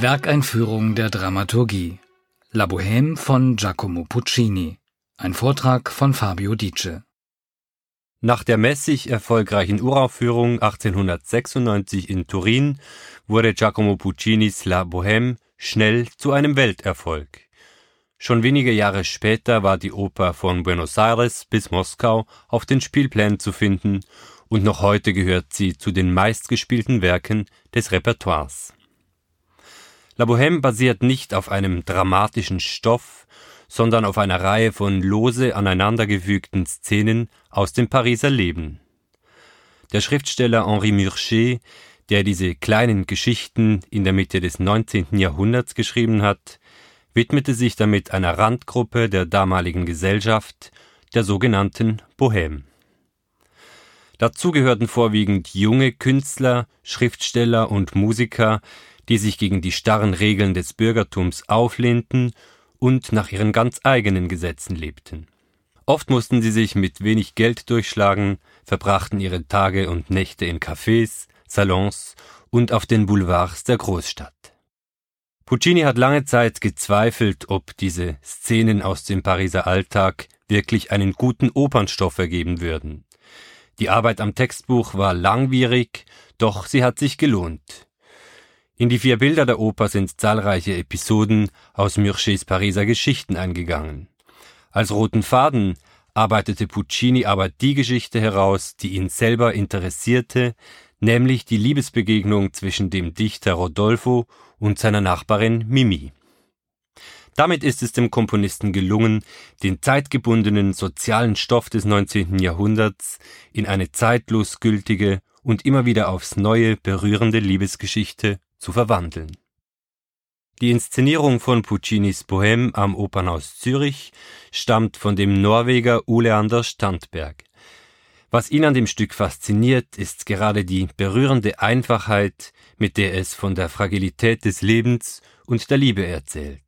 Werkeinführung der Dramaturgie. La Bohème von Giacomo Puccini. Ein Vortrag von Fabio Dice. Nach der mäßig erfolgreichen Uraufführung 1896 in Turin wurde Giacomo Puccinis La Bohème schnell zu einem Welterfolg. Schon wenige Jahre später war die Oper von Buenos Aires bis Moskau auf den Spielplänen zu finden und noch heute gehört sie zu den meistgespielten Werken des Repertoires. La Bohème basiert nicht auf einem dramatischen Stoff, sondern auf einer Reihe von lose aneinandergefügten Szenen aus dem Pariser Leben. Der Schriftsteller Henri Murger, der diese kleinen Geschichten in der Mitte des 19. Jahrhunderts geschrieben hat, widmete sich damit einer Randgruppe der damaligen Gesellschaft, der sogenannten Bohème. Dazu gehörten vorwiegend junge Künstler, Schriftsteller und Musiker, die sich gegen die starren Regeln des Bürgertums auflehnten und nach ihren ganz eigenen Gesetzen lebten. Oft mussten sie sich mit wenig Geld durchschlagen, verbrachten ihre Tage und Nächte in Cafés, Salons und auf den Boulevards der Großstadt. Puccini hat lange Zeit gezweifelt, ob diese Szenen aus dem Pariser Alltag wirklich einen guten Opernstoff ergeben würden. Die Arbeit am Textbuch war langwierig, doch sie hat sich gelohnt. In die vier Bilder der Oper sind zahlreiche Episoden aus Murchers Pariser Geschichten eingegangen. Als roten Faden arbeitete Puccini aber die Geschichte heraus, die ihn selber interessierte, nämlich die Liebesbegegnung zwischen dem Dichter Rodolfo und seiner Nachbarin Mimi. Damit ist es dem Komponisten gelungen, den zeitgebundenen sozialen Stoff des 19. Jahrhunderts in eine zeitlos gültige und immer wieder aufs neue berührende Liebesgeschichte zu verwandeln. Die Inszenierung von Puccinis Bohème am Opernhaus Zürich stammt von dem Norweger Oleander Standberg. Was ihn an dem Stück fasziniert, ist gerade die berührende Einfachheit, mit der es von der Fragilität des Lebens und der Liebe erzählt.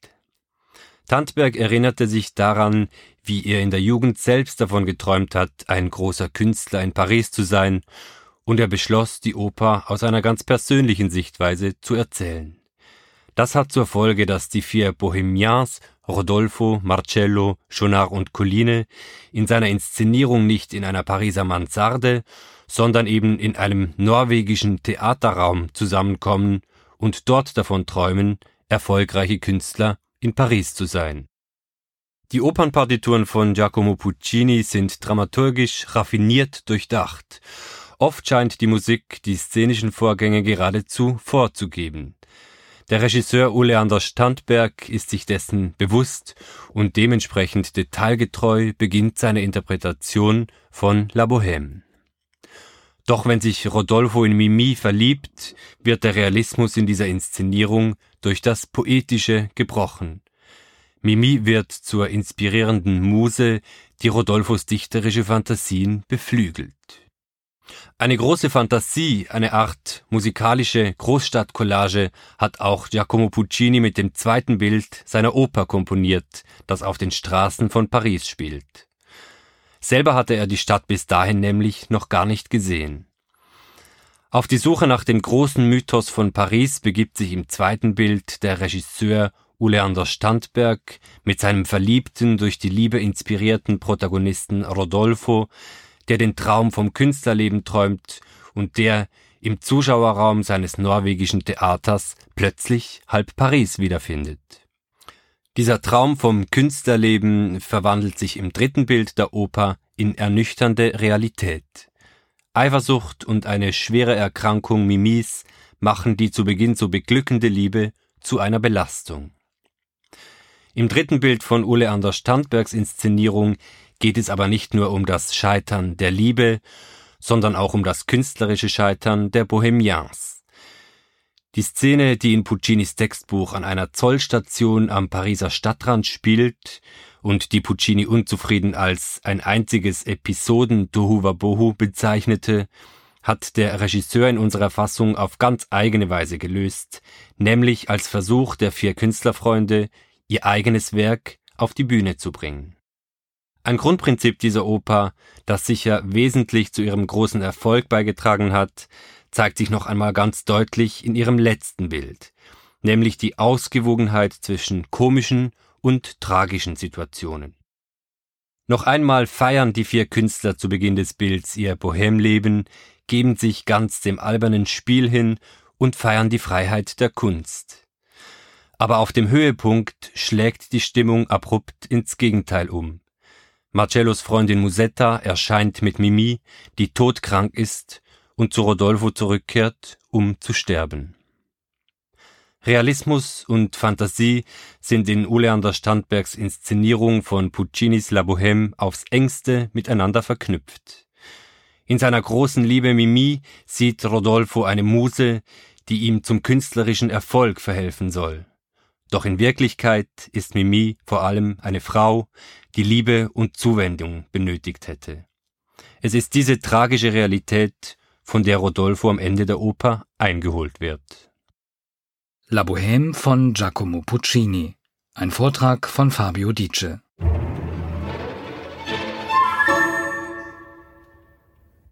Tandberg erinnerte sich daran, wie er in der Jugend selbst davon geträumt hat, ein großer Künstler in Paris zu sein und er beschloss, die Oper aus einer ganz persönlichen Sichtweise zu erzählen. Das hat zur Folge, dass die vier Bohemians, Rodolfo, Marcello, Schonard und Colline, in seiner Inszenierung nicht in einer Pariser Mansarde, sondern eben in einem norwegischen Theaterraum zusammenkommen und dort davon träumen, erfolgreiche Künstler in Paris zu sein. Die Opernpartituren von Giacomo Puccini sind dramaturgisch raffiniert durchdacht Oft scheint die Musik die szenischen Vorgänge geradezu vorzugeben. Der Regisseur Oleander Standberg ist sich dessen bewusst und dementsprechend detailgetreu beginnt seine Interpretation von La Bohème. Doch wenn sich Rodolfo in Mimi verliebt, wird der Realismus in dieser Inszenierung durch das Poetische gebrochen. Mimi wird zur inspirierenden Muse, die Rodolfos dichterische Fantasien beflügelt. Eine große Fantasie, eine Art musikalische Großstadtcollage hat auch Giacomo Puccini mit dem zweiten Bild seiner Oper komponiert, das auf den Straßen von Paris spielt. Selber hatte er die Stadt bis dahin nämlich noch gar nicht gesehen. Auf die Suche nach dem großen Mythos von Paris begibt sich im zweiten Bild der Regisseur Uleander Standberg mit seinem verliebten, durch die Liebe inspirierten Protagonisten Rodolfo, der den Traum vom Künstlerleben träumt und der im Zuschauerraum seines norwegischen Theaters plötzlich halb Paris wiederfindet. Dieser Traum vom Künstlerleben verwandelt sich im dritten Bild der Oper in ernüchternde Realität. Eifersucht und eine schwere Erkrankung Mimis machen die zu Beginn so beglückende Liebe zu einer Belastung. Im dritten Bild von Ole Anders Standbergs Inszenierung geht es aber nicht nur um das Scheitern der Liebe, sondern auch um das künstlerische Scheitern der Bohemians. Die Szene, die in Puccinis Textbuch an einer Zollstation am Pariser Stadtrand spielt und die Puccini unzufrieden als ein einziges Episoden Tohuwabohu bezeichnete, hat der Regisseur in unserer Fassung auf ganz eigene Weise gelöst, nämlich als Versuch der vier Künstlerfreunde, ihr eigenes Werk auf die Bühne zu bringen. Ein Grundprinzip dieser Oper, das sicher wesentlich zu ihrem großen Erfolg beigetragen hat, zeigt sich noch einmal ganz deutlich in ihrem letzten Bild. nämlich die Ausgewogenheit zwischen komischen und tragischen Situationen. Noch einmal feiern die vier Künstler zu Beginn des Bilds ihr Bohemleben, geben sich ganz dem albernen Spiel hin und feiern die Freiheit der Kunst. Aber auf dem Höhepunkt schlägt die Stimmung abrupt ins Gegenteil um. Marcellos Freundin Musetta erscheint mit Mimi, die todkrank ist und zu Rodolfo zurückkehrt, um zu sterben. Realismus und Fantasie sind in Oleander Standbergs Inszenierung von Puccinis La Bohème aufs engste miteinander verknüpft. In seiner großen Liebe Mimi sieht Rodolfo eine Muse, die ihm zum künstlerischen Erfolg verhelfen soll. Doch in Wirklichkeit ist Mimi vor allem eine Frau, die Liebe und Zuwendung benötigt hätte. Es ist diese tragische Realität, von der Rodolfo am Ende der Oper eingeholt wird. La Bohème von Giacomo Puccini. Ein Vortrag von Fabio Dice.